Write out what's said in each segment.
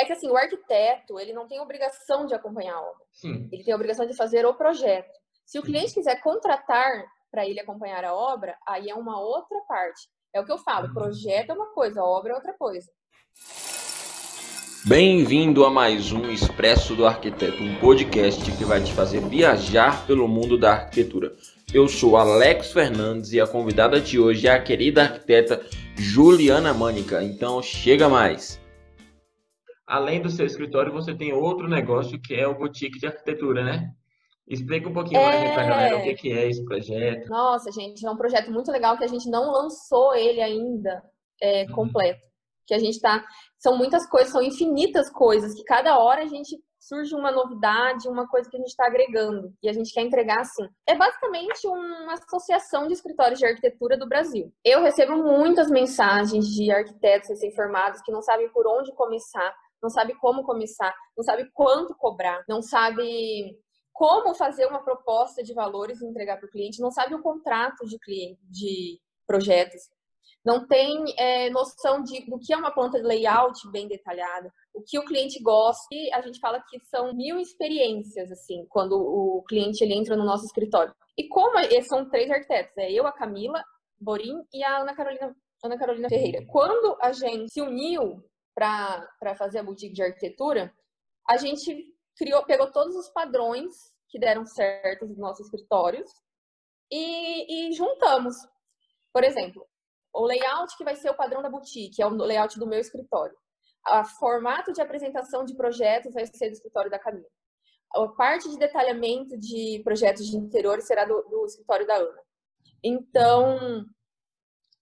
É que assim, o arquiteto, ele não tem obrigação de acompanhar a obra. Sim. Ele tem a obrigação de fazer o projeto. Se o cliente quiser contratar para ele acompanhar a obra, aí é uma outra parte. É o que eu falo, Uhum. projeto é uma coisa, obra é outra coisa. Bem-vindo a mais um Expresso do Arquiteto, um podcast que vai te fazer viajar pelo mundo da arquitetura. Eu sou Alex Fernandes e a convidada de hoje é a querida arquiteta Juliana Mânica. Então chega mais. Além do seu escritório, você tem outro negócio que é o boutique de arquitetura, né? Explica um pouquinho mais aí pra É. galera o que é esse projeto. Nossa, gente, é um projeto muito legal que a gente não lançou ele ainda é, Uhum. completo. Que a gente tá. São muitas coisas, são infinitas coisas, que cada hora a gente surge uma novidade, uma coisa que a gente está agregando. E a gente quer entregar assim. É basicamente uma associação de escritórios de arquitetura do Brasil. Eu recebo muitas mensagens de arquitetos recém-formados que não sabem por onde começar, não sabem como começar, não sabem quanto cobrar, não sabem como fazer uma proposta de valores e entregar para o cliente, não sabe o contrato de cliente, de projetos, não tem é, noção de, do que é uma planta de layout bem detalhada, o que o cliente gosta. E a gente fala que são mil experiências, assim, quando o cliente ele entra no nosso escritório. E como eles são três arquitetos, é eu, a Camila Borim e a Ana Carolina, Ana Carolina Ferreira. Quando a gente se uniu para fazer a boutique de arquitetura, a gente criou, pegou todos os padrões que deram certo nos nossos escritórios e, e juntamos. Por exemplo, o layout que vai ser o padrão da boutique, é o layout do meu escritório. O formato de apresentação de projetos vai ser do escritório da Camila. A parte de detalhamento de projetos de interior será do, do escritório da Ana. Então,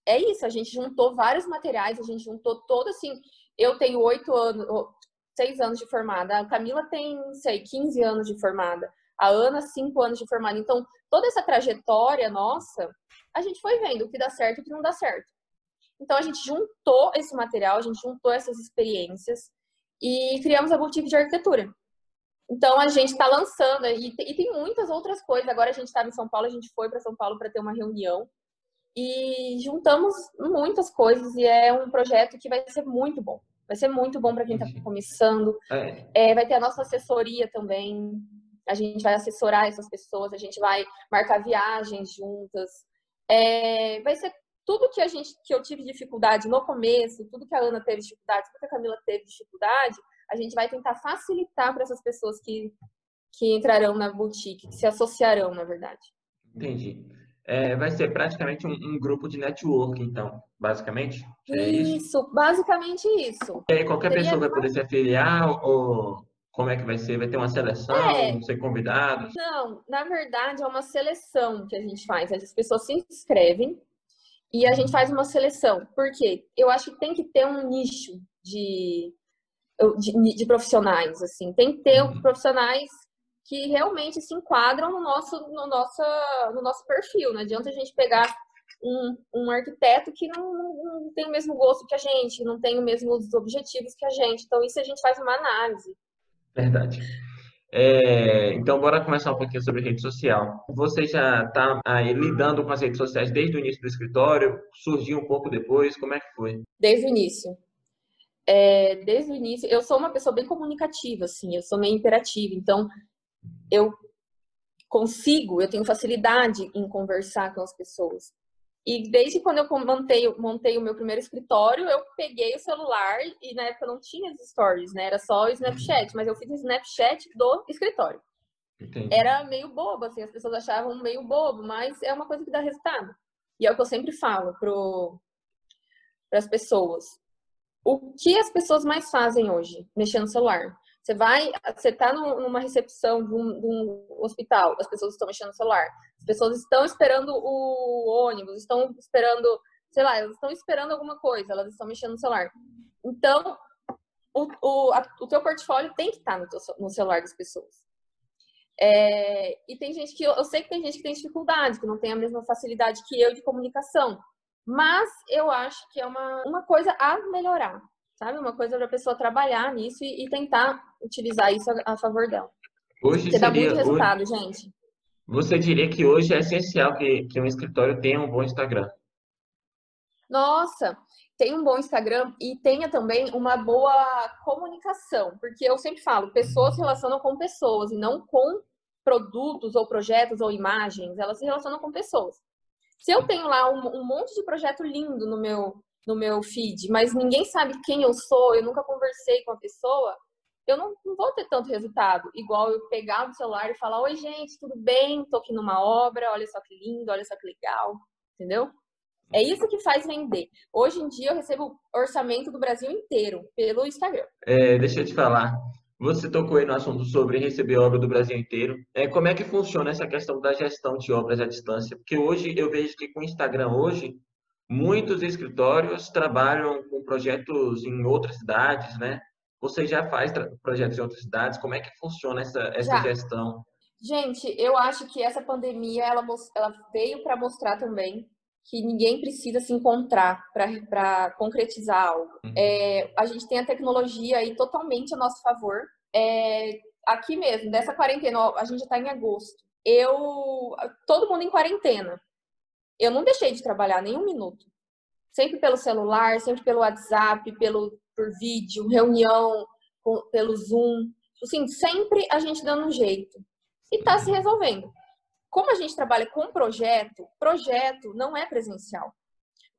é isso. A gente juntou vários materiais, a gente juntou todo assim. Eu tenho oito anos, seis anos de formada. A Camila tem, sei, 15 anos de formada. A Ana, cinco anos de formada. Então, toda essa trajetória nossa, a gente foi vendo o que dá certo e o que não dá certo. Então, a gente juntou esse material, a gente juntou essas experiências e criamos a boutique de arquitetura. Então, a gente está lançando, e tem muitas outras coisas. Agora, a gente estava em São Paulo, a gente foi para São Paulo para ter uma reunião e juntamos muitas coisas e é um projeto que vai ser muito bom. Vai ser muito bom para quem está começando. É, É, vai ter a nossa assessoria também. A gente vai assessorar essas pessoas, a gente vai marcar viagens juntas. É, vai ser tudo que a gente que eu tive dificuldade no começo, tudo que a Ana teve dificuldade, tudo que a Camila teve dificuldade, a gente vai tentar facilitar para essas pessoas que, que entrarão na boutique, que se associarão, na verdade. entendi. É, vai ser praticamente um, um grupo de network, então, basicamente. É isso. Isso, basicamente isso. E aí qualquer Seria pessoa vai poder se afiliar ou como é que vai ser? Vai ter uma seleção, É. ser convidados? Não, na verdade é uma seleção que a gente faz. As pessoas se inscrevem e a gente faz uma seleção. Por quê? Eu acho que tem que ter um nicho de, de, de profissionais, assim. Tem que ter Uhum. profissionais que realmente se enquadram no nosso, no nosso, no nosso perfil. Não adianta a gente pegar um, um arquiteto que não, não, tem o mesmo gosto que a gente, não tem os mesmos objetivos que a gente. Então, isso a gente faz uma análise. Verdade. É, então, bora começar um pouquinho sobre rede social. Você já está aí lidando com as redes sociais desde o início do escritório? Surgiu um pouco depois? Como é que foi? Desde o início. É, desde o início, eu sou uma pessoa bem comunicativa, assim, eu sou meio imperativa, então eu consigo, eu tenho facilidade em conversar com as pessoas. E desde quando eu montei, montei o meu primeiro escritório, eu peguei o celular e na época não tinha as stories, né? Era só o Snapchat, mas eu fiz o Snapchat do escritório. Entendi. Era meio bobo, assim, as pessoas achavam meio bobo, mas é uma coisa que dá resultado. E é o que eu sempre falo para as pessoas. O que as pessoas mais fazem hoje, mexendo no celular? Você vai, você tá no, numa recepção de um, de um, hospital, as pessoas estão mexendo no celular. As pessoas estão esperando o ônibus, estão esperando, sei lá, elas estão esperando alguma coisa, elas estão mexendo no celular. Então, o, o, a, o teu portfólio tem que estar no, teu, no celular das pessoas. É, e tem gente que, eu sei que tem gente que tem dificuldade, que não tem a mesma facilidade que eu de comunicação. Mas eu acho que é uma, uma coisa a melhorar, sabe? Uma coisa para a pessoa trabalhar nisso e, e, tentar utilizar isso a, a favor dela. Hoje Porque dá seria, muito resultado, hoje, gente. Você diria que hoje é essencial que, que um escritório tenha um bom Instagram? Nossa, tenha um bom Instagram e tenha também uma boa comunicação, porque eu sempre falo, pessoas se relacionam com pessoas e não com produtos ou projetos ou imagens, elas se relacionam com pessoas. Se eu tenho lá um, um monte de projeto lindo no meu no meu feed, mas ninguém sabe quem eu sou, eu nunca conversei com a pessoa, eu não, não, vou ter tanto resultado. Igual eu pegar o celular e falar: Oi, gente, tudo bem? Tô aqui numa obra, olha só que lindo, olha só que legal, entendeu? É isso que faz vender. Hoje em dia eu recebo orçamento do Brasil inteiro pelo Instagram. É, deixa eu te falar. Você tocou aí no assunto sobre receber obra do Brasil inteiro. É, como é que funciona essa questão da gestão de obras à distância? Porque hoje eu vejo que com o Instagram hoje, muitos escritórios trabalham com projetos em outras cidades, né? Você já faz projetos em outras cidades? Como é que funciona essa, essa gestão? Gente, eu acho que essa pandemia ela, ela veio para mostrar também que ninguém precisa se encontrar para concretizar algo. Uhum. É, a gente tem a tecnologia aí totalmente a nosso favor. É, aqui mesmo, dessa quarentena, a gente já está em agosto. Eu, todo mundo em quarentena. Eu não deixei de trabalhar nem um minuto. Sempre pelo celular, sempre pelo WhatsApp, pelo por vídeo, reunião com, pelo Zoom. Assim, sempre a gente dando um jeito. E está se resolvendo. Como a gente trabalha com projeto, projeto não é presencial.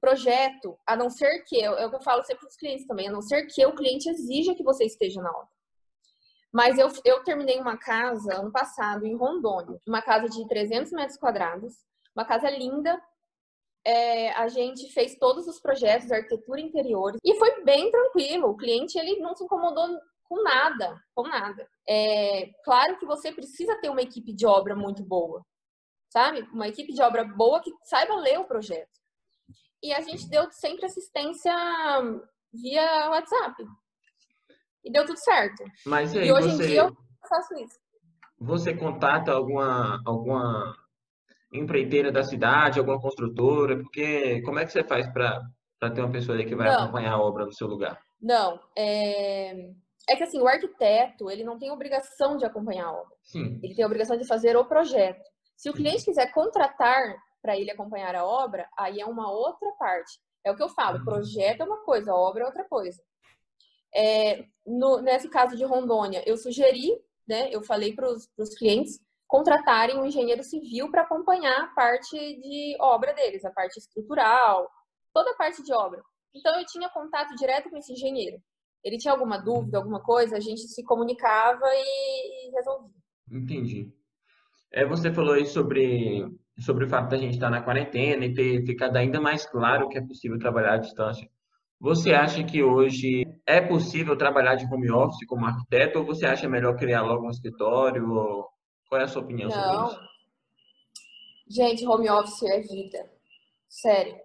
Projeto, a não ser que, é o que eu falo sempre para os clientes também, a não ser que o cliente exija que você esteja na obra. Mas eu, eu terminei uma casa ano passado em Rondônia, uma casa de 300 metros quadrados, uma casa linda. É, a gente fez todos os projetos, arquitetura interior, e foi bem tranquilo. O cliente ele não se incomodou com nada, com nada. É, claro que você precisa ter uma equipe de obra muito boa sabe? Uma equipe de obra boa que saiba ler o projeto. E a gente deu sempre assistência via WhatsApp. E deu tudo certo. Mas e, aí, e hoje você, em dia eu faço isso. Você contata alguma, alguma empreiteira da cidade, alguma construtora? Porque como é que você faz para ter uma pessoa aí que vai não. acompanhar a obra no seu lugar? Não, é... é que assim, o arquiteto, ele não tem obrigação de acompanhar a obra. Sim. Ele tem a obrigação de fazer o projeto. Se o cliente quiser contratar para ele acompanhar a obra, aí é uma outra parte. É o que eu falo, uhum. projeto é uma coisa, obra é outra coisa. É, no, nesse caso de Rondônia, eu sugeri, né, eu falei para os clientes contratarem um engenheiro civil para acompanhar a parte de obra deles, a parte estrutural, toda a parte de obra. Então eu tinha contato direto com esse engenheiro. Ele tinha alguma dúvida, alguma coisa, a gente se comunicava e, e resolvia. Entendi. É, você falou aí sobre, sobre o fato da gente estar na quarentena e ter ficado ainda mais claro que é possível trabalhar à distância. Você acha que hoje é possível trabalhar de home office como arquiteto ou você acha melhor criar logo um escritório? Qual é a sua opinião Não. sobre isso? Gente, home office é vida. Sério.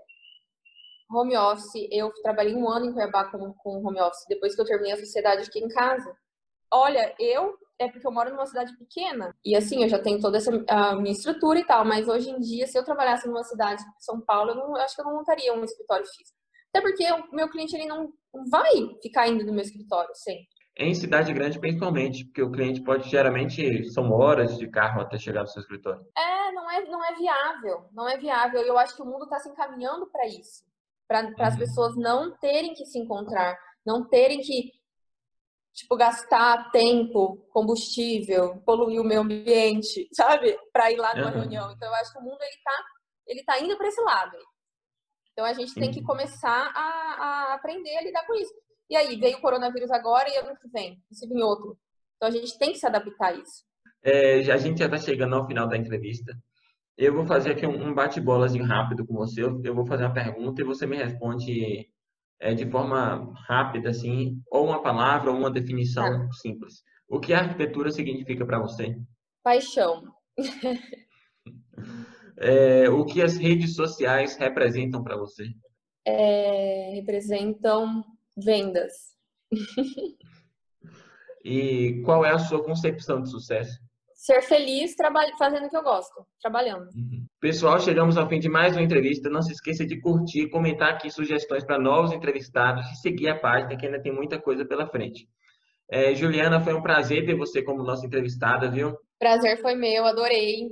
Home office, eu trabalhei um ano em Cuiabá com, com home office. Depois que eu terminei a sociedade, fiquei em casa. Olha, eu é porque eu moro numa cidade pequena. E assim, eu já tenho toda essa a minha estrutura e tal, mas hoje em dia, se eu trabalhasse numa cidade de São Paulo, eu, não, eu acho que eu não montaria um escritório físico. Até porque o meu cliente ele não vai ficar indo no meu escritório sempre. Em cidade grande, principalmente, porque o cliente pode, geralmente, são horas de carro até chegar no seu escritório. É, não é, não é viável. Não é viável. Eu acho que o mundo está se encaminhando para isso. Para uhum. as pessoas não terem que se encontrar, não terem que tipo, gastar tempo, combustível, poluir o meio ambiente, sabe? Para ir lá numa uhum. reunião. Então, eu acho que o mundo ele tá, ele tá indo para esse lado. Então, a gente tem que começar a, a, aprender a lidar com isso. E aí, veio o coronavírus agora e ano que vem, se vir outro. Então, a gente tem que se adaptar a isso. É, a gente já está chegando ao final da entrevista. Eu vou fazer aqui um, bate-bolazinho rápido com você. Eu vou fazer uma pergunta e você me responde é, de forma rápida, assim, ou uma palavra ou uma definição tá. simples. O que a arquitetura significa para você? Paixão. é, o que as redes sociais representam para você? É, representam vendas. e qual é a sua concepção de sucesso? ser feliz fazendo o que eu gosto, trabalhando. Uhum. Pessoal, chegamos ao fim de mais uma entrevista. Não se esqueça de curtir, comentar aqui sugestões para novos entrevistados e seguir a página, que ainda tem muita coisa pela frente. É, Juliana, foi um prazer ter você como nossa entrevistada, viu? Prazer foi meu, adorei.